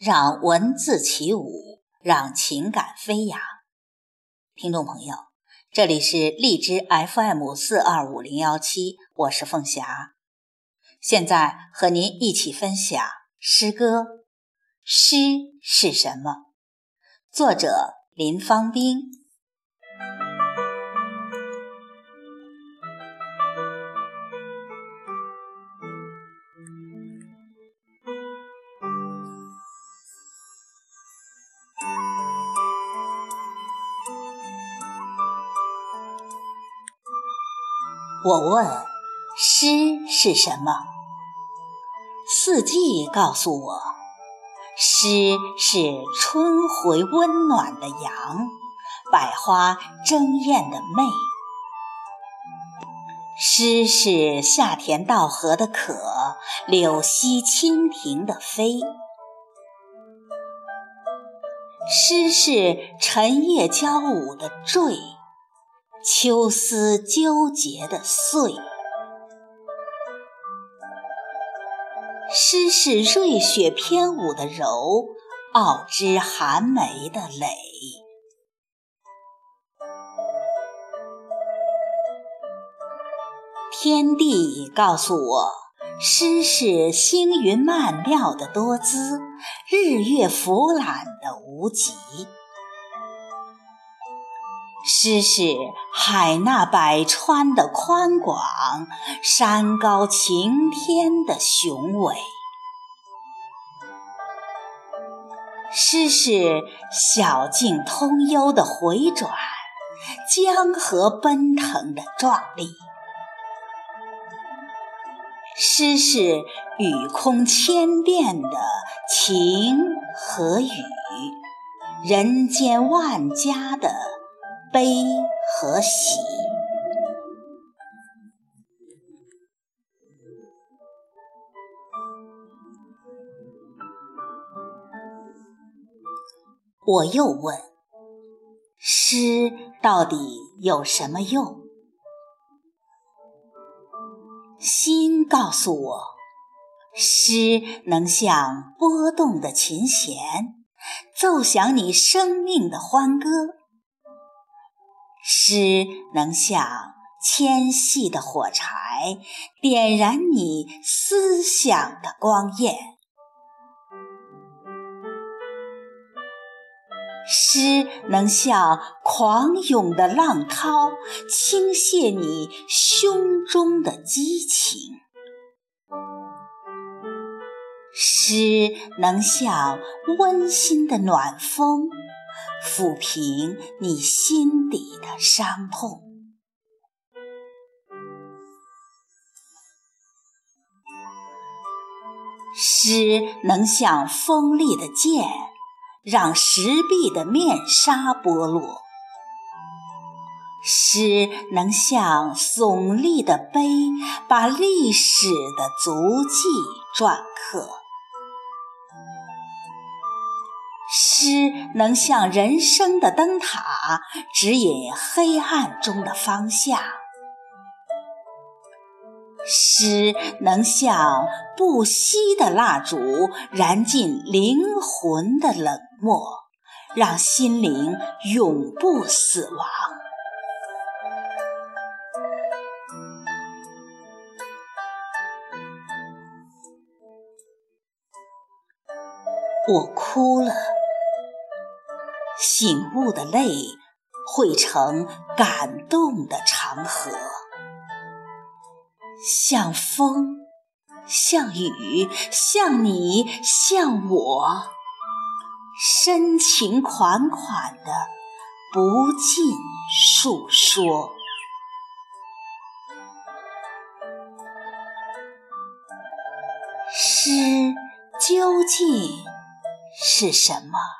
让文字起舞，让情感飞扬。听众朋友，这里是荔枝 FM 四二五零幺七，我是凤霞，现在和您一起分享诗歌。诗是什么？作者林芳兵。我问：诗是什么？四季告诉我，诗是春回温暖的阳，百花争艳的媚。诗是夏田稻禾的可，柳溪蜻蜓的飞。诗是晨夜交舞的坠。秋思纠结的碎，诗是瑞雪翩舞的柔，傲枝寒梅的蕾。天地告诉我，诗是星云曼妙的多姿，日月俯览的无极。诗是海纳百川的宽广，山高晴天的雄伟；诗是小径通幽的回转，江河奔腾的壮丽；诗是宇空千变的晴和雨，人间万家的。悲和喜，我又问：诗到底有什么用？心告诉我，诗能像拨动的琴弦，奏响你生命的欢歌。诗能像纤细的火柴，点燃你思想的光焰；诗能像狂涌的浪涛，倾泻你胸中的激情；诗能像温馨的暖风。抚平你心底的伤痛，诗能像锋利的剑，让石壁的面纱剥落；诗能像耸立的碑，把历史的足迹篆刻。诗能像人生的灯塔，指引黑暗中的方向；诗能像不熄的蜡烛，燃尽灵魂的冷漠，让心灵永不死亡。我哭了。醒悟的泪汇成感动的长河，像风，像雨，像你，像我，深情款款的不尽述说。诗究竟是什么？